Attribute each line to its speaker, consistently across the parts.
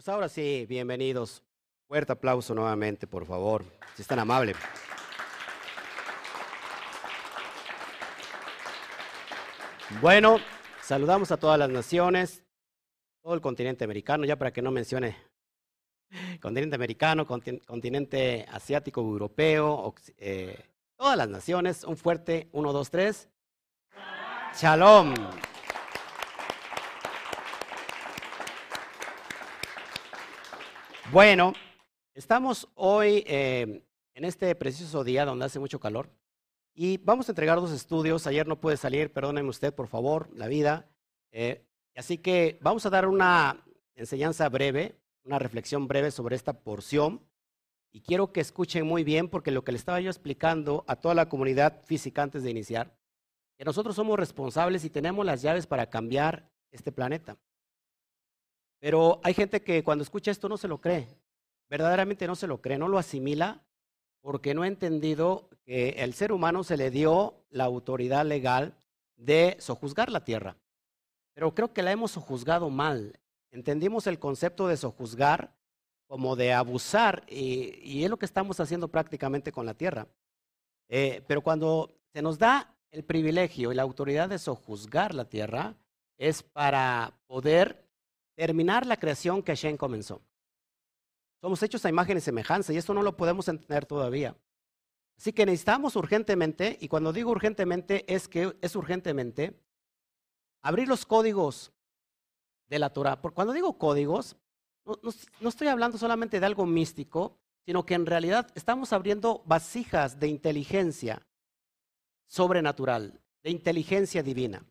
Speaker 1: Pues ahora sí, bienvenidos. Fuerte aplauso nuevamente, por favor, si es tan amable. Bueno, saludamos a todas las naciones, todo el continente americano, ya para que no mencione continente americano, continente asiático, europeo, eh, todas las naciones. Un fuerte, uno, dos, tres. Shalom. Bueno, estamos hoy eh, en este preciso día donde hace mucho calor y vamos a entregar dos estudios. Ayer no pude salir, perdóneme usted, por favor, la vida. Eh, así que vamos a dar una enseñanza breve, una reflexión breve sobre esta porción. Y quiero que escuchen muy bien porque lo que le estaba yo explicando a toda la comunidad física antes de iniciar, que nosotros somos responsables y tenemos las llaves para cambiar este planeta. Pero hay gente que cuando escucha esto no se lo cree, verdaderamente no se lo cree, no lo asimila porque no ha entendido que el ser humano se le dio la autoridad legal de sojuzgar la tierra. Pero creo que la hemos sojuzgado mal. Entendimos el concepto de sojuzgar como de abusar y, es lo que estamos haciendo prácticamente con la tierra. Eh, pero cuando se nos da el privilegio y la autoridad de sojuzgar la tierra, es para poder terminar la creación que Hashem comenzó. Somos hechos a imagen y semejanza y esto no lo podemos entender todavía. Así que necesitamos urgentemente, y cuando digo urgentemente es que es urgentemente, abrir los códigos de la Torah. Cuando digo códigos, no, estoy hablando solamente de algo místico, sino que en realidad estamos abriendo vasijas de inteligencia sobrenatural, de inteligencia divina.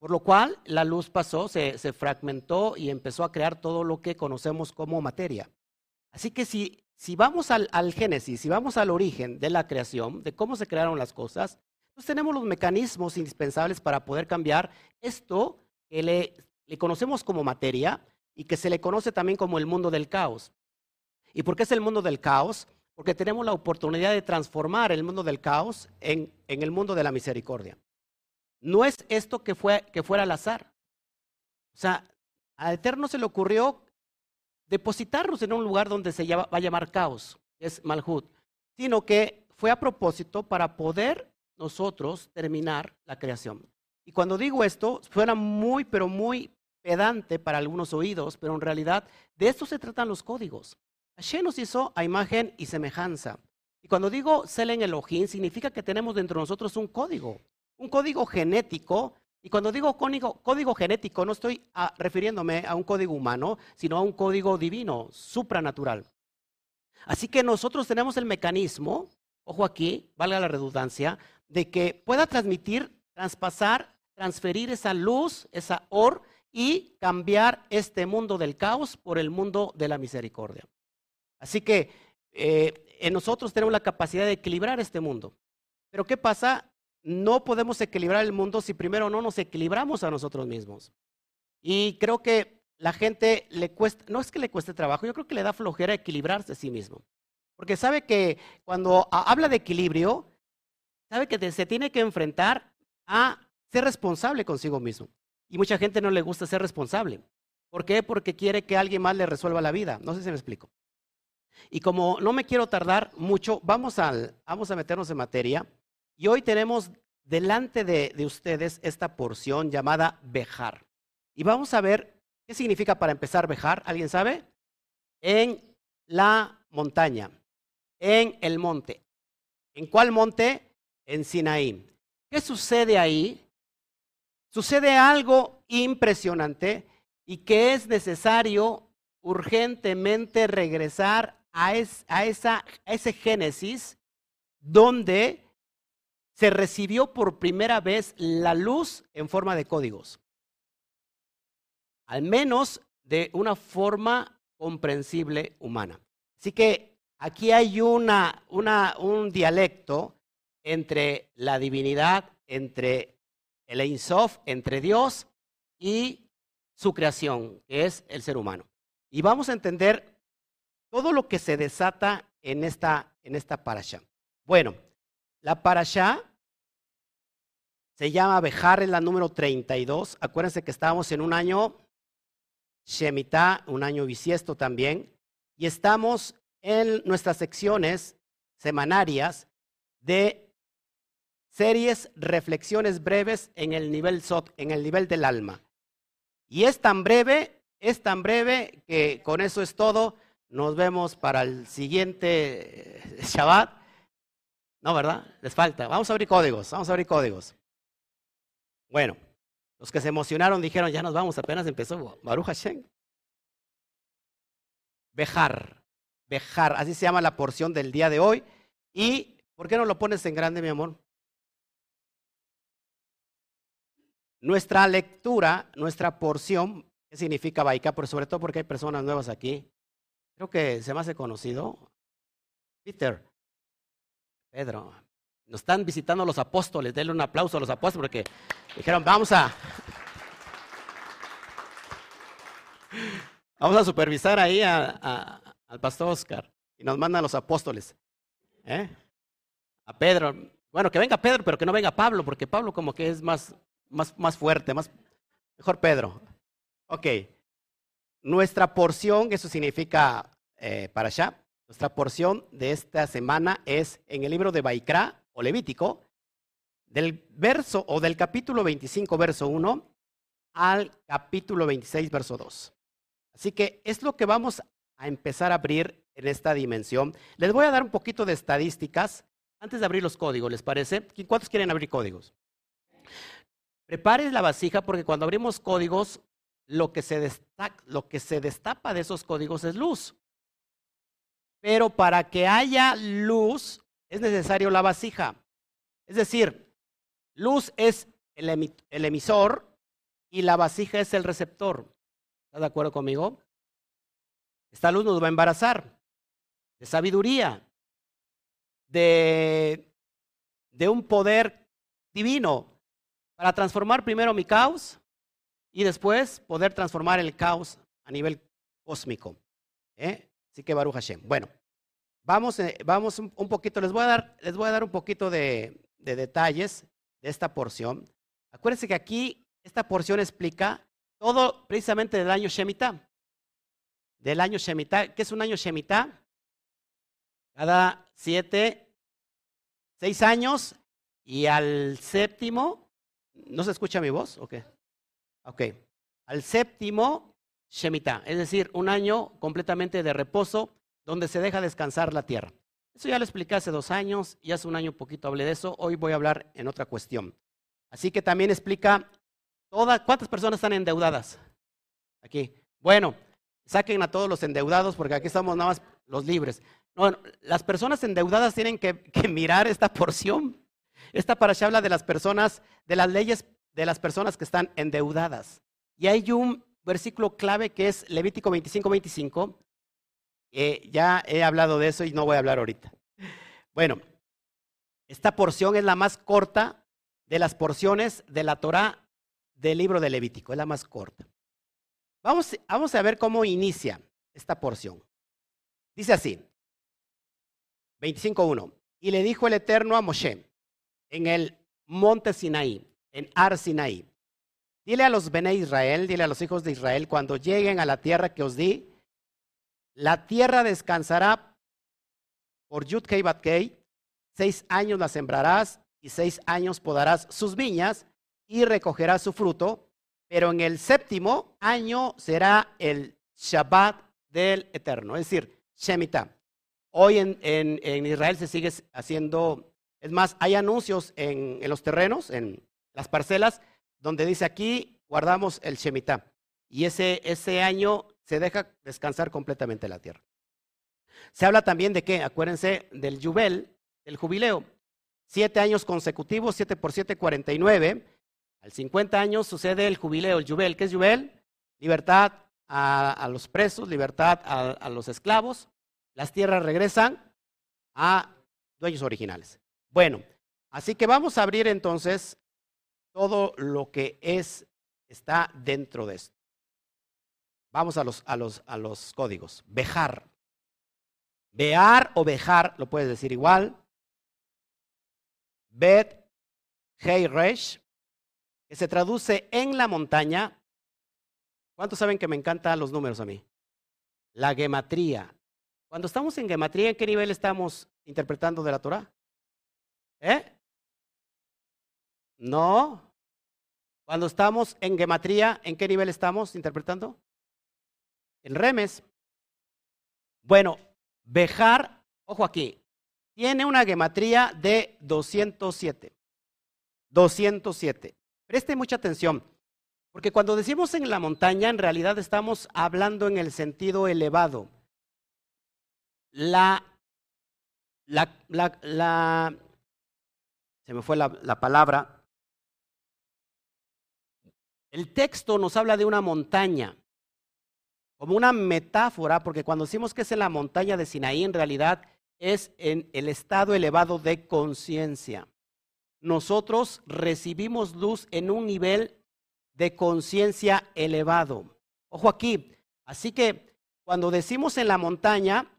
Speaker 1: Por lo cual la luz pasó, se, fragmentó y empezó a crear todo lo que conocemos como materia. Así que si, si vamos al, Génesis, si vamos al origen de la creación, de cómo se crearon las cosas, pues tenemos los mecanismos indispensables para poder cambiar esto que le, le conocemos como materia y que se le conoce también como el mundo del caos. ¿Y por qué es el mundo del caos? Porque tenemos la oportunidad de transformar el mundo del caos en, en el mundo de la misericordia. No es esto que, fue, que fuera al azar. O sea, a Eterno se le ocurrió depositarnos en un lugar donde se va a llamar caos, es Malhut, sino que fue a propósito para poder nosotros terminar la creación. Y cuando digo esto, suena muy, pero muy pedante para algunos oídos, pero en realidad de esto se tratan los códigos. Hashem nos hizo a imagen y semejanza. Y cuando digo Selen Elohim, significa que tenemos dentro de nosotros un código un código genético. Y cuando digo código, genético, no estoy ah, refiriéndome a un código humano, sino a un código divino, supranatural. Así que nosotros tenemos el mecanismo, ojo aquí, valga la redundancia, de que pueda transmitir, traspasar, transferir esa luz, esa or, y cambiar este mundo del caos por el mundo de la misericordia. Así que eh, nosotros tenemos la capacidad de equilibrar este mundo. Pero ¿qué pasa no podemos equilibrar el mundo si primero no nos equilibramos a nosotros mismos. Y creo que la gente le cuesta, no es que le cueste trabajo, yo creo que le da flojera equilibrarse a sí mismo. Porque sabe que cuando habla de equilibrio, sabe que se tiene que enfrentar a ser responsable consigo mismo. Y mucha gente no le gusta ser responsable. ¿Por qué? Porque quiere que alguien más le resuelva la vida. No sé si me explico. Y como no me quiero tardar mucho, vamos, vamos a meternos en materia. Y hoy tenemos delante de, ustedes esta porción llamada Bejar. Y vamos a ver qué significa para empezar Bejar. ¿Alguien sabe? En la montaña, en el monte. ¿En cuál monte? En Sinaí. ¿Qué sucede ahí? Sucede algo impresionante y que es necesario urgentemente regresar a, a, esa, a ese Génesis donde se recibió por primera vez la luz en forma de códigos. Al menos de una forma comprensible humana. Así que aquí hay una, un dialecto entre la divinidad, entre el Ein Sof, entre Dios y su creación, que es el ser humano. Y vamos a entender todo lo que se desata en esta, en esta parasha. Bueno, la parasha se llama Bejar, es la número 32. Acuérdense que estábamos en un año Shemitah, un año bisiesto también, y estamos en nuestras secciones semanarias de series, reflexiones breves en el nivel en el nivel del alma. Y es tan breve, es tan breve que con eso es todo. Nos vemos para el siguiente eh, Shabbat. No, ¿verdad? Les falta. Vamos a abrir códigos, vamos a abrir códigos. Bueno, los que se emocionaron dijeron, ya nos vamos, apenas empezó Baruch Hashem. Bejar, bejar, así se llama la porción del día de hoy. ¿Y por qué no lo pones en grande, mi amor? Nuestra lectura, nuestra porción, ¿qué significa Baika? Pero sobre todo porque hay personas nuevas aquí. Creo que se me hace conocido. Peter, Pedro, nos están visitando los apóstoles. Denle un aplauso a los apóstoles porque dijeron, vamos a... Vamos a supervisar ahí al pastor Oscar. Y nos mandan los apóstoles. ¿eh? A Pedro. Bueno, que venga Pedro, pero que no venga Pablo, porque Pablo como que es más más, más fuerte, más, mejor Pedro. Ok. Nuestra porción, eso significa eh, para allá, nuestra porción de esta semana es en el libro de Baikra o Levítico, del verso o del capítulo 25, verso 1 al capítulo 26, verso 2. Así que es lo que vamos a empezar a abrir en esta dimensión. Les voy a dar un poquito de estadísticas antes de abrir los códigos, ¿les parece? ¿Cuántos quieren abrir códigos? Prepare la vasija porque cuando abrimos códigos, lo que, se destaca, lo que se destapa de esos códigos es luz. Pero para que haya luz es necesario la vasija. Es decir, luz es el, emisor y la vasija es el receptor. ¿Está de acuerdo conmigo? Esta luz nos va a embarazar de sabiduría, de, de un poder divino, para transformar primero mi caos y después poder transformar el caos a nivel cósmico. ¿eh? Así que Baruch Hashem. Bueno, vamos, eh, vamos un, poquito, les voy a dar, les voy a dar un poquito de, de detalles de esta porción. Acuérdense que aquí esta porción explica todo precisamente del año Shemitah. Del año Shemitah. ¿Qué es un año Shemitah? Cada siete, seis años y al séptimo ¿No se escucha mi voz? Ok. Ok. Al séptimo, Shemitah, es decir, un año completamente de reposo donde se deja descansar la tierra. Eso ya lo expliqué hace dos años y hace un año un poquito hablé de eso. Hoy voy a hablar en otra cuestión. Así que también explica todas, cuántas personas están endeudadas. Aquí. Bueno, saquen a todos los endeudados porque aquí estamos nada más los libres. Bueno, las personas endeudadas tienen que, que mirar esta porción esta parasha habla de las personas, de las leyes de las personas que están endeudadas. Y hay un versículo clave que es Levítico 25, 25. Ya he hablado de eso y no voy a hablar ahorita. Bueno, esta porción es la más corta de las porciones de la Torah del libro de Levítico, es la más corta. Vamos, vamos a ver cómo inicia esta porción. Dice así, 25.1. Y le dijo el Eterno a Moshe, en el monte Sinaí, en Ar Sinaí. Dile a los Bene Israel, dile a los hijos de Israel, cuando lleguen a la tierra que os di, la tierra descansará por Yudkei Batkei, seis años la sembrarás y seis años podarás sus viñas y recogerás su fruto, pero en el séptimo año será el Shabbat del Eterno, es decir, Shemitah. Hoy en, en Israel se sigue haciendo es más, hay anuncios en, los terrenos, en las parcelas, donde dice aquí guardamos el Shemitah. Y ese, ese año se deja descansar completamente la tierra. Se habla también de qué, acuérdense del Jubel, del jubileo. Siete años consecutivos, siete por siete, cuarenta y nueve. Al cincuenta años sucede el jubileo, el Jubel. ¿Qué es Jubel? Libertad a, los presos, libertad a los esclavos. Las tierras regresan a dueños originales. Bueno, así que vamos a abrir entonces todo lo que es, está dentro de esto. Vamos a los, a los, a los códigos. Bejar. Bear o bejar, lo puedes decir igual. Bet, Hei Resh, que se traduce en la montaña. ¿Cuántos saben que me encantan los números a mí? La gematría. Cuando estamos en gematría, ¿en qué nivel estamos interpretando de la Torah? ¿Eh? No. Cuando estamos en gematría, ¿en qué nivel estamos interpretando? En remes. Bueno, Bejar, ojo aquí, tiene una gematría de 207. 207. Preste mucha atención, porque cuando decimos en la montaña, en realidad estamos hablando en el sentido elevado. La, la, la, la se me fue la, la palabra. El texto nos habla de una montaña como una metáfora, porque cuando decimos que es en la montaña de Sinaí, en realidad es en el estado elevado de conciencia. Nosotros recibimos luz en un nivel de conciencia elevado. Ojo aquí, así que cuando decimos en la montaña,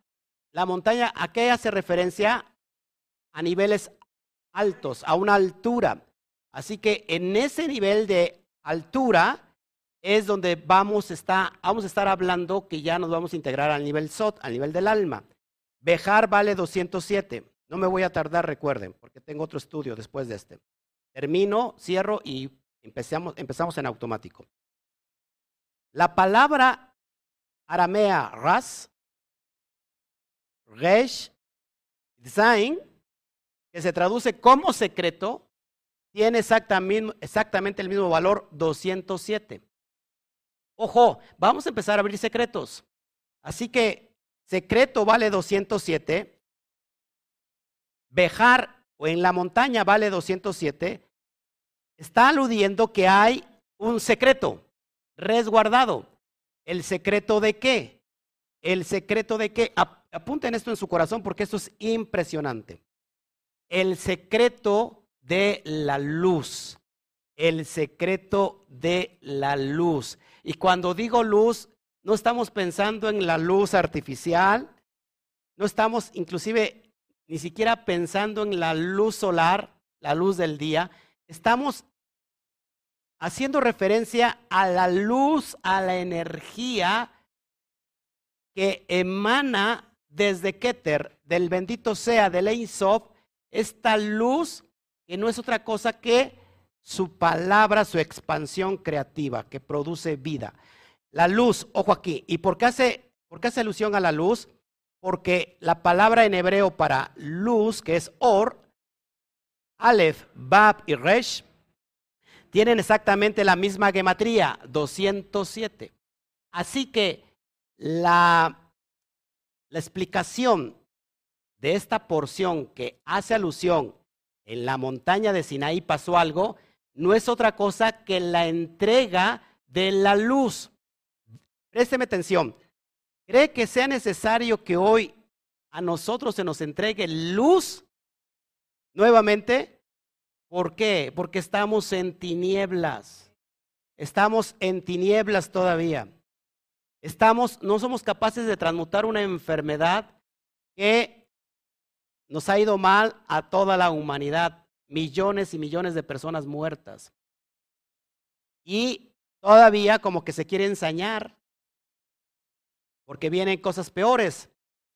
Speaker 1: la montaña, ¿a qué hace referencia? A niveles altos, a una altura. Así que en ese nivel de altura, es donde vamos a, estar, vamos a estar hablando que ya nos vamos a integrar al nivel SOT, al nivel del alma. Bejar vale 207. No me voy a tardar, recuerden, porque tengo otro estudio después de este. Termino, cierro y empezamos, empezamos en automático. La palabra aramea ras, resh, design, que se traduce como secreto, tiene exactamente, exactamente el mismo valor 207. Ojo, vamos a empezar a abrir secretos. Así que secreto vale 207. Bejar o en la montaña vale 207. Está aludiendo que hay un secreto resguardado. ¿El secreto de qué? El secreto de qué? Apunten esto en su corazón porque esto es impresionante. El secreto de la luz. El secreto de la luz. Y cuando digo luz, no estamos pensando en la luz artificial, no estamos inclusive ni siquiera pensando en la luz solar, la luz del día, estamos haciendo referencia a la luz, a la energía que emana desde Keter, del bendito sea, del Ein esta luz que no es otra cosa que su palabra, su expansión creativa que produce vida. La luz, ojo aquí, ¿y por qué hace, por qué hace alusión a la luz? Porque la palabra en hebreo para luz, que es or, Aleph, Bab y Resh, tienen exactamente la misma gematría, 207. Así que la, la explicación de esta porción que hace alusión en la montaña de Sinaí pasó algo, no es otra cosa que la entrega de la luz. Présteme atención. ¿Cree que sea necesario que hoy a nosotros se nos entregue luz nuevamente? ¿Por qué? Porque estamos en tinieblas. Estamos en tinieblas todavía. Estamos, no somos capaces de transmutar una enfermedad que nos ha ido mal a toda la humanidad millones y millones de personas muertas. Y todavía como que se quiere ensañar, porque vienen cosas peores.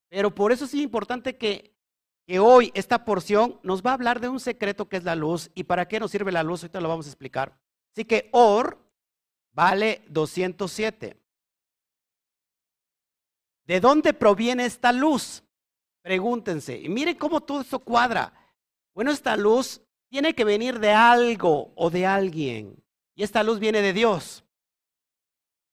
Speaker 1: Pero por eso es importante que, que hoy esta porción nos va a hablar de un secreto que es la luz y para qué nos sirve la luz, ahorita lo vamos a explicar. Así que Or vale 207. ¿De dónde proviene esta luz? Pregúntense. Y miren cómo todo esto cuadra. Bueno, esta luz tiene que venir de algo o de alguien. Y esta luz viene de Dios.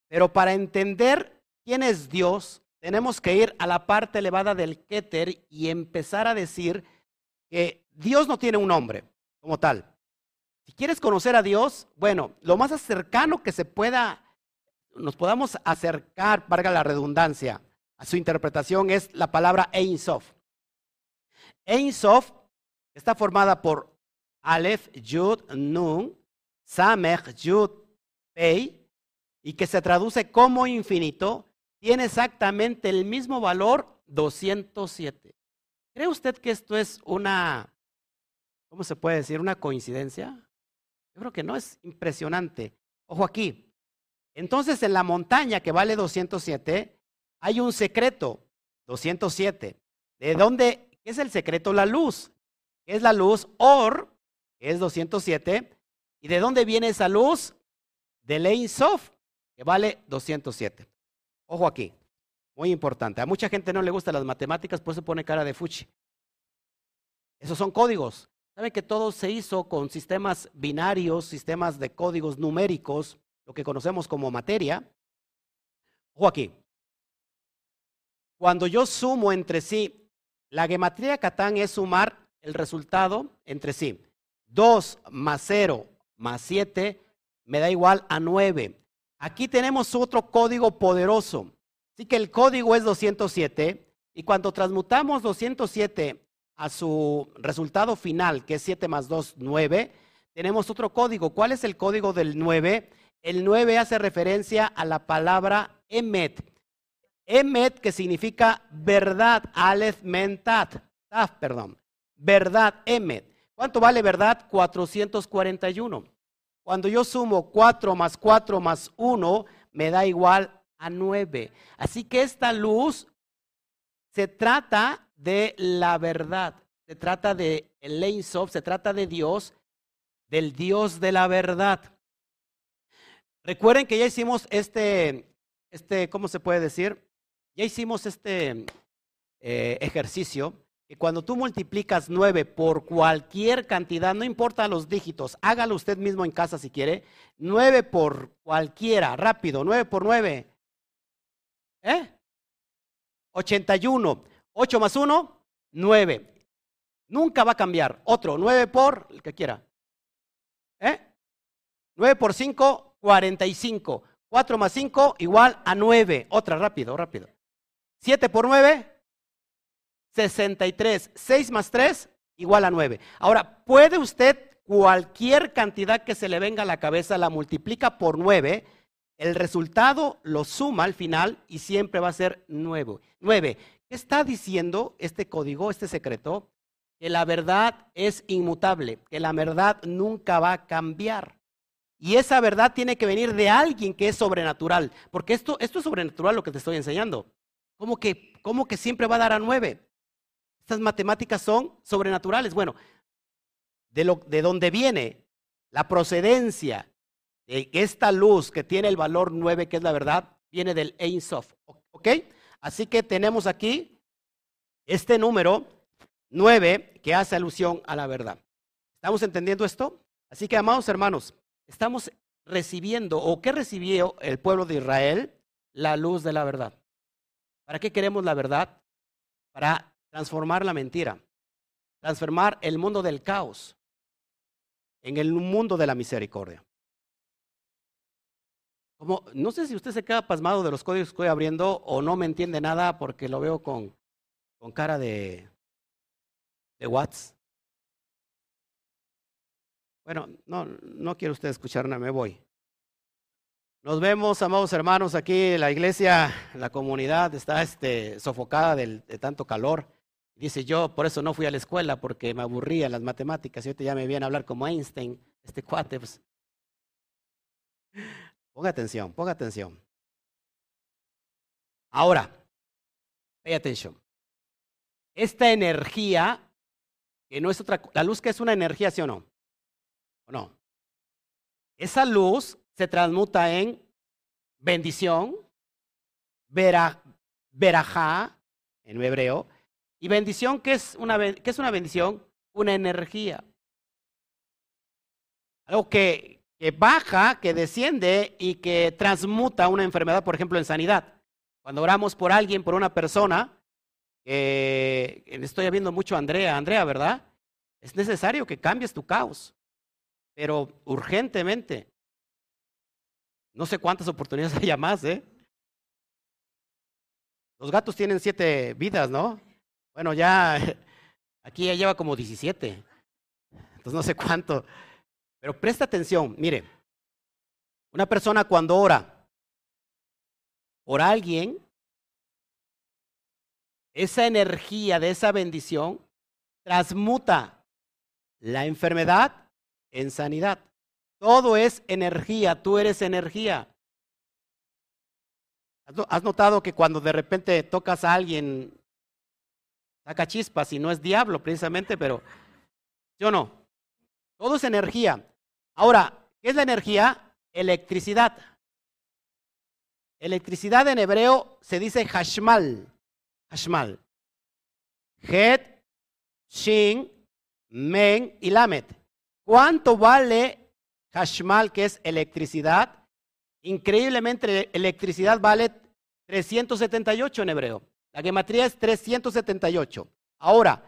Speaker 1: Pero para entender quién es Dios, tenemos que ir a la parte elevada del Keter y empezar a decir que Dios no tiene un nombre como tal. Si quieres conocer a Dios, bueno, lo más cercano que se pueda, nos podamos acercar, valga la redundancia, a su interpretación es la palabra Ein Sof. Ein Sof está formada por Aleph, Yud, Nun, Samech, Yud, Pei, y que se traduce como infinito, tiene exactamente el mismo valor 207. ¿Cree usted que esto es una, ¿cómo se puede decir? ¿Una coincidencia? Yo creo que no, es impresionante. Ojo aquí, Entonces en la montaña que vale 207, hay un secreto, 207. ¿De dónde? ¿Qué es el secreto? La luz. ¿Qué es la luz? Or, es 207. ¿Y de dónde viene esa luz? De Ein Sof, que vale 207. Ojo aquí, muy importante. A mucha gente no le gustan las matemáticas, por eso pone cara de fuchi. Esos son códigos. Saben que todo se hizo con sistemas binarios, sistemas de códigos numéricos, lo que conocemos como materia. Ojo aquí. Cuando yo sumo entre sí, la gematría Catán es sumar el resultado entre sí. 2 más 0 más 7 me da igual a 9. Aquí tenemos otro código poderoso. Así que el código es 207 y cuando transmutamos 207 a su resultado final, que es 7 más 2, 9, tenemos otro código. ¿Cuál es el código del 9? El 9 hace referencia a la palabra emet. Emet que significa verdad, alef mentat, taf, perdón. Verdad, emet. ¿Cuánto vale verdad? 441. Cuando yo sumo 4 más 4 más 1, me da igual a 9. Así que esta luz se trata de la verdad, se trata de el se trata de Dios, del Dios de la verdad. Recuerden que ya hicimos este, este, ¿cómo se puede decir? Ya hicimos este eh, ejercicio que cuando tú multiplicas 9 por cualquier cantidad, no importa los dígitos, hágalo usted mismo en casa si quiere, 9 por cualquiera, rápido, 9 por 9. ¿Eh? 81. 8 más 1, 9. Nunca va a cambiar. Otro, 9 por, el que quiera. ¿Eh? 9 por 5, 45. 4 más 5 igual a 9. Otra, rápido, rápido. 7 por 9, 63. 6 más 3 igual a 9. Ahora, puede usted cualquier cantidad que se le venga a la cabeza, la multiplica por 9, el resultado lo suma al final y siempre va a ser 9. 9. ¿Qué está diciendo este código, este secreto? Que la verdad es inmutable, que la verdad nunca va a cambiar. Y esa verdad tiene que venir de alguien que es sobrenatural, porque esto, esto es sobrenatural lo que te estoy enseñando. ¿Cómo que, ¿Cómo que siempre va a dar a nueve? Estas matemáticas son sobrenaturales. Bueno, de, lo, de donde viene la procedencia de esta luz que tiene el valor nueve, que es la verdad, viene del Ein Sof. ¿Ok? Así que tenemos aquí este número 9 que hace alusión a la verdad. ¿Estamos entendiendo esto? Así que, amados hermanos, estamos recibiendo, o qué recibió el pueblo de Israel, la luz de la verdad. ¿Para qué queremos la verdad? Para transformar la mentira, transformar el mundo del caos en el mundo de la misericordia no sé si usted se queda pasmado de los códigos que estoy abriendo o no me entiende nada porque lo veo con, con cara de, de Watts. Bueno, no, no quiere usted escucharme, me voy. Nos vemos, amados hermanos, aquí la iglesia, la comunidad está este, sofocada de tanto calor. Dice yo, por eso no fui a la escuela, porque me aburría las matemáticas. Y ahorita ya me viene a hablar como Einstein, este cuate. Pues. Ponga atención, ponga atención. Ahora, pay atención. Esta energía, que no es otra, la luz que es una energía, ¿sí o no? ¿O no? Esa luz se transmuta en bendición, vera, verajá, en hebreo, y bendición, ¿qué es una, qué es una bendición? Una energía. Algo que, que baja, que desciende y que transmuta una enfermedad, por ejemplo, en sanidad. Cuando oramos por alguien, por una persona, eh, estoy viendo mucho a Andrea, Andrea, ¿verdad? Es necesario que cambies tu caos, pero urgentemente. No sé cuántas oportunidades haya más, ¿eh? Los gatos tienen siete vidas, ¿no? Bueno, ya aquí ya lleva como 17. Entonces no sé cuánto. Pero presta atención, mire, una persona cuando ora por alguien, esa energía de esa bendición transmuta la enfermedad en sanidad. Todo es energía, tú eres energía. ¿Has notado que cuando de repente tocas a alguien, saca chispas y no es diablo precisamente, pero yo no? Todo es energía. Ahora, ¿qué es la energía? Electricidad. Electricidad en hebreo se dice hashmal. Hashmal. Het, Shin, Men y Lamet. ¿Cuánto vale hashmal, que es electricidad? Increíblemente, electricidad vale 378 en hebreo. La gematría es 378. Ahora,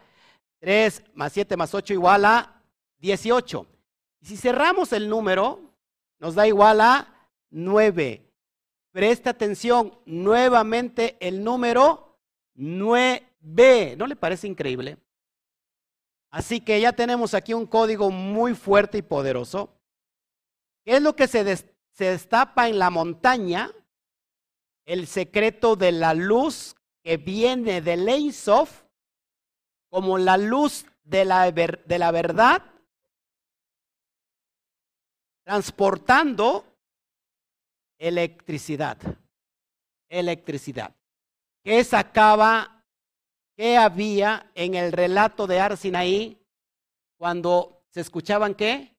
Speaker 1: 3 más 7 más 8 igual a 18. Y si cerramos el número, nos da igual a 9. Presta atención, nuevamente el número 9. ¿No le parece increíble? Así que ya tenemos aquí un código muy fuerte y poderoso. ¿Qué es lo que se, se destapa en la montaña el secreto de la luz que viene de Leisof como la luz de la, de la verdad, transportando electricidad. Electricidad. ¿Qué sacaba? ¿Qué había en el relato de Arsinaí cuando se escuchaban qué?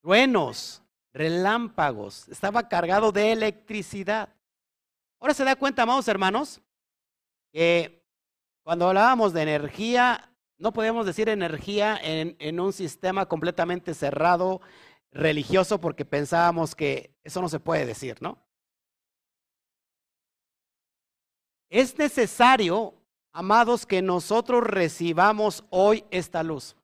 Speaker 1: Truenos, relámpagos, estaba cargado de electricidad. Ahora se da cuenta, amados hermanos, que cuando hablábamos de energía, no podemos decir energía en, en, un sistema completamente cerrado, religioso, porque pensábamos que eso no se puede decir, ¿no? Es necesario, amados, que nosotros recibamos hoy esta luz.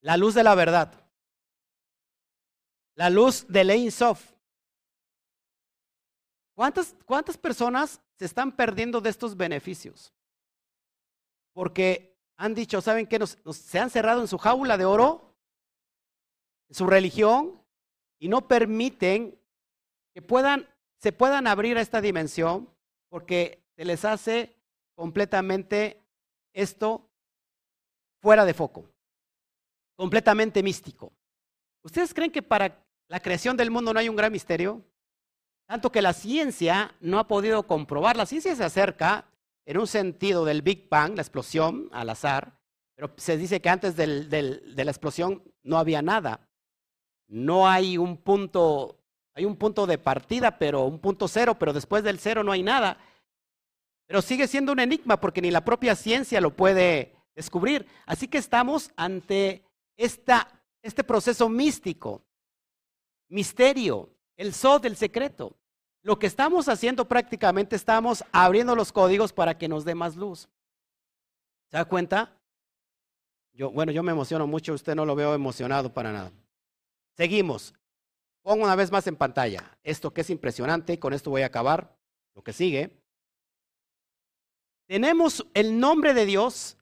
Speaker 1: La luz de la verdad. La luz de Ein Sof. ¿Cuántas, ¿Cuántas personas se están perdiendo de estos beneficios? Porque han dicho, ¿saben qué? se han cerrado en su jaula de oro, en su religión, y no permiten que puedan, se puedan abrir a esta dimensión, porque se les hace completamente esto fuera de foco, completamente místico. ¿Ustedes creen que para la creación del mundo no hay un gran misterio? Tanto que la ciencia no ha podido comprobar. La ciencia se acerca en un sentido del Big Bang, la explosión al azar, pero se dice que antes de la explosión no había nada. No hay un punto, hay un punto de partida, pero un punto cero, pero después del cero no hay nada. Pero sigue siendo un enigma porque ni la propia ciencia lo puede descubrir. Así que estamos ante este proceso místico, misterio, el sol del secreto. Lo que estamos haciendo prácticamente estamos abriendo los códigos para que nos dé más luz. ¿Se da cuenta? Bueno, yo me emociono mucho, usted no lo veo emocionado para nada. Seguimos. Pongo una vez más en pantalla esto que es impresionante con esto voy a acabar. Lo que sigue. Tenemos el nombre de Dios.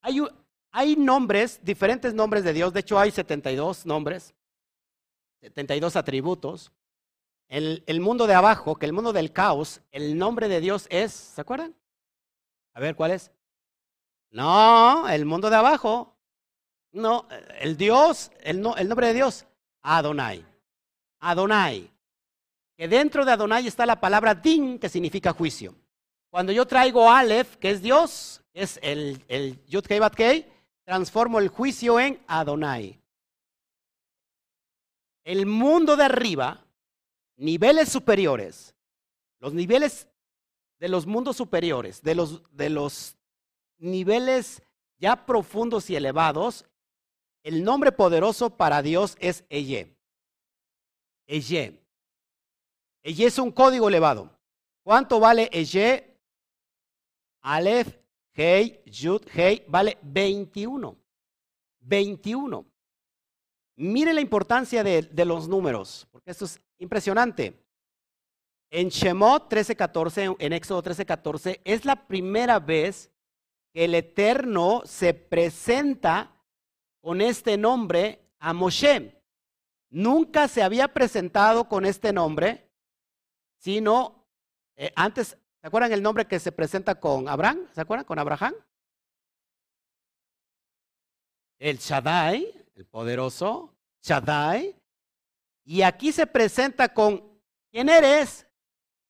Speaker 1: Hay, hay nombres, diferentes nombres de Dios, de hecho hay 72 nombres, 72 atributos. El, mundo de abajo, que el mundo del caos, el nombre de Dios es, ¿se acuerdan? A ver, ¿cuál es? No, el mundo de abajo. No, el Dios, el, no, el nombre de Dios, Adonai. Adonai. Que dentro de Adonai está la palabra din, que significa juicio. Cuando yo traigo Aleph, que es Dios, es el, el Yud Kei Bat Kei, transformo el juicio en Adonai. El mundo de arriba, niveles superiores, los niveles de los mundos superiores, de los, de los niveles ya profundos y elevados, el nombre poderoso para Dios es Eye. Eye. Eye es un código elevado. ¿Cuánto vale Eye? Aleph Hey, Yud, Hey, vale 21. 21. Mire la importancia de, de, los números, porque esto es impresionante. En Shemot 13:14, en Éxodo 13:14, es la primera vez que el Eterno se presenta con este nombre a Moshe. Nunca se había presentado con este nombre, sino eh, antes ¿Se acuerdan el nombre que se presenta con Abraham? ¿Se acuerdan? Con Abraham. El Shaddai, el poderoso Shaddai. Y aquí se presenta con ¿Quién eres?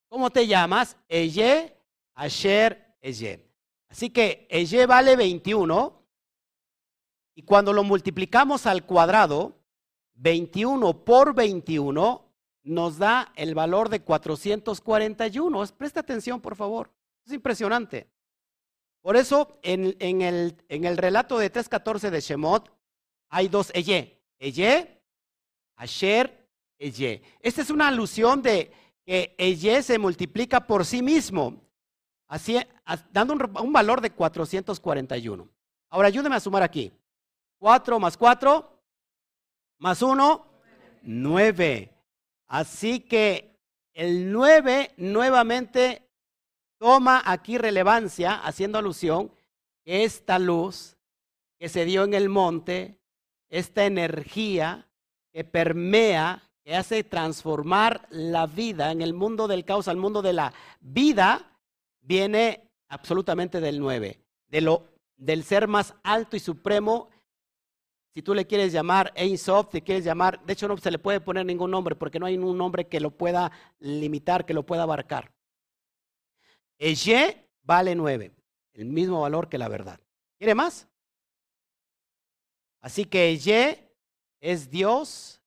Speaker 1: ¿Cómo te llamas? Eye, Asher, Eye. Así que Eye vale 21. Y cuando lo multiplicamos al cuadrado, 21 por 21 nos da el valor de 441. Presta atención, por favor. Es impresionante. Por eso, en, el, en el, relato de 3.14 de Shemot, hay dos Eye. Eye, Asher, Eye. Esta es una alusión de que Eye se multiplica por sí mismo, dando un, un valor de 441. Ahora, ayúdeme a sumar aquí. 4 más 4 más 1, 9. Así que el 9 nuevamente toma aquí relevancia, haciendo alusión que esta luz que se dio en el monte, esta energía que permea, que hace transformar la vida en el mundo del caos al mundo de la vida, viene absolutamente del 9, de lo, del ser más alto y supremo si tú le quieres llamar Ein Sof, te quieres llamar, de hecho no se le puede poner ningún nombre porque no hay un nombre que lo pueda limitar, que lo pueda abarcar. Eye vale nueve, el mismo valor que la verdad. ¿Quiere más? Así que Eye es Dios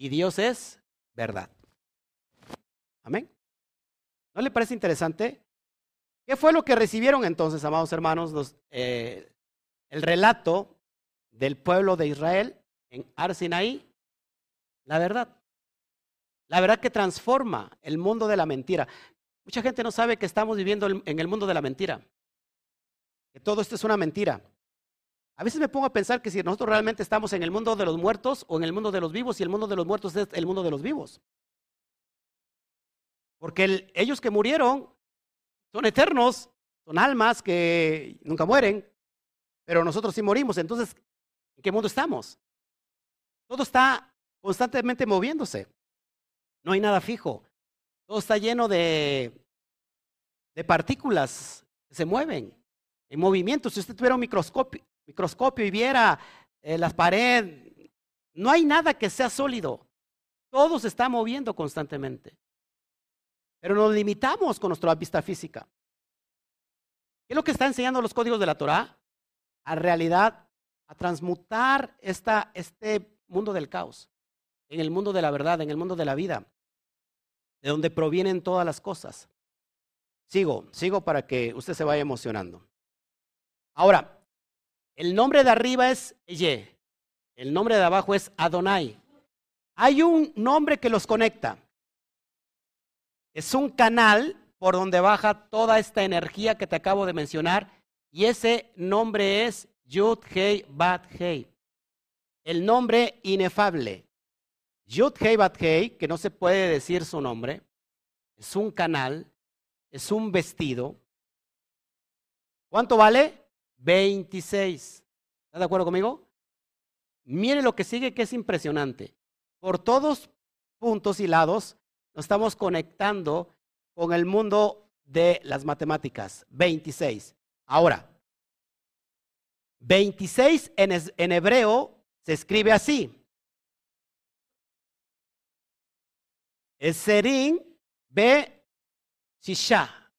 Speaker 1: y Dios es verdad. Amén. ¿No le parece interesante? ¿Qué fue lo que recibieron entonces, amados hermanos, eh, el relato del pueblo de Israel en Arsinaí? La verdad. La verdad que transforma el mundo de la mentira. Mucha gente no sabe que estamos viviendo en el mundo de la mentira. Que todo esto es una mentira. A veces me pongo a pensar que si nosotros realmente estamos en el mundo de los muertos o en el mundo de los vivos, y el mundo de los muertos es el mundo de los vivos. Porque ellos que murieron son eternos, son almas que nunca mueren, pero nosotros sí morimos. Entonces, ¿En qué mundo estamos? Todo está constantemente moviéndose. No hay nada fijo. Todo está lleno de, de partículas que se mueven en movimiento. Si usted tuviera un microscopio, microscopio y viera eh, las paredes, no hay nada que sea sólido. Todo se está moviendo constantemente. Pero nos limitamos con nuestra vista física. ¿Qué es lo que está enseñando los códigos de la Torah? A realidad a transmutar esta, este mundo del caos en el mundo de la verdad, en el mundo de la vida, de donde provienen todas las cosas. Sigo, sigo para que usted se vaya emocionando. Ahora, el nombre de arriba es Ye, el nombre de abajo es Adonai. Hay un nombre que los conecta. Es un canal por donde baja toda esta energía que te acabo de mencionar y ese nombre es Yud Hei Bat Hei. El nombre inefable. Yud Hei Bat Hei, que no se puede decir su nombre, es un canal, es un vestido. ¿Cuánto vale? 26. ¿Está de acuerdo conmigo? Mire lo que sigue que es impresionante. Por todos puntos y lados nos estamos conectando con el mundo de las matemáticas. 26. Ahora, 26 en, hebreo se escribe así. Eserín be shisha.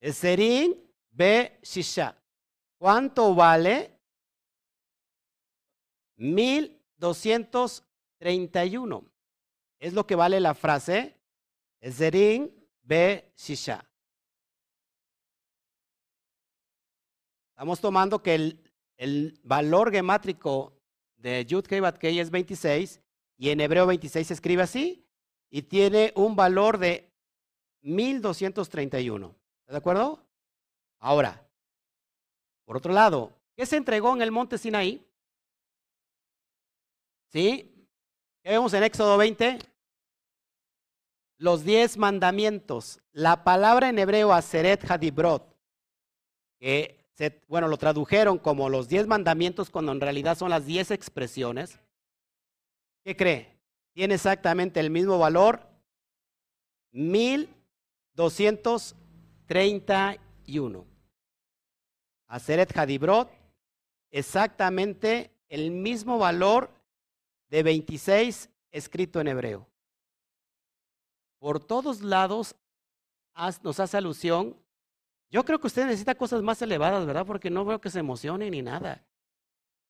Speaker 1: Eserín be shisha. ¿Cuánto vale? 1231. Es lo que vale la frase Eserín be shisha. Estamos tomando que el, valor gemátrico de Yud Kei Kei es 26 y en hebreo 26 se escribe así y tiene un valor de 1231. ¿Está de acuerdo? Ahora, por otro lado, ¿qué se entregó en el monte Sinaí? ¿Sí? ¿Qué vemos en Éxodo 20? Los diez mandamientos. La palabra en hebreo Aseret Hadibrot, que bueno, lo tradujeron como los diez mandamientos cuando en realidad son las diez expresiones. ¿Qué cree? Tiene exactamente el mismo valor, 1231. Aseret Hadibrot, exactamente el mismo valor de 26 escrito en hebreo. por todos lados nos hace alusión. Yo creo que usted necesita cosas más elevadas, ¿verdad? Porque no veo que se emocione ni nada.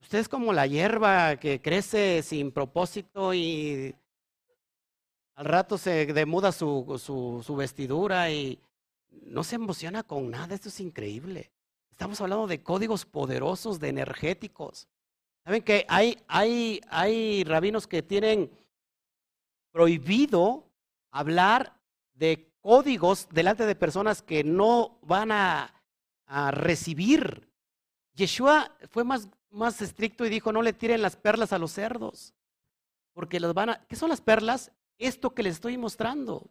Speaker 1: Usted es como la hierba que crece sin propósito y al rato se demuda su, su, su vestidura y no se emociona con nada. Esto es increíble. Estamos hablando de códigos poderosos, de energéticos. ¿Saben que hay, hay, hay rabinos que tienen prohibido hablar de códigos delante de personas que no van a, recibir. Yeshua fue más, más estricto y dijo, no le tiren las perlas a los cerdos, porque los van a... ¿Qué son las perlas? Esto que les estoy mostrando.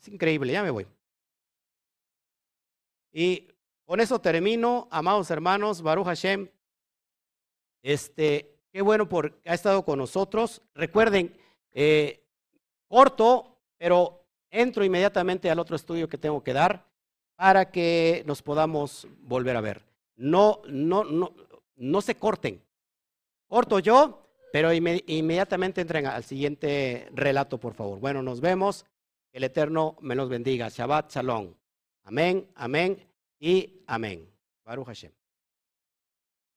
Speaker 1: Es increíble, ya me voy. Y con eso termino, amados hermanos, Baruch Hashem. Este, qué bueno por ha estado con nosotros. Recuerden, eh, corto, pero entro inmediatamente al otro estudio que tengo que dar para que nos podamos volver a ver. No, no, no, no se corten. Corto yo, pero inmediatamente entren al siguiente relato, por favor. Bueno, nos vemos. El Eterno me los bendiga. Shabbat Shalom. Amén, amén y amén. Baruch Hashem.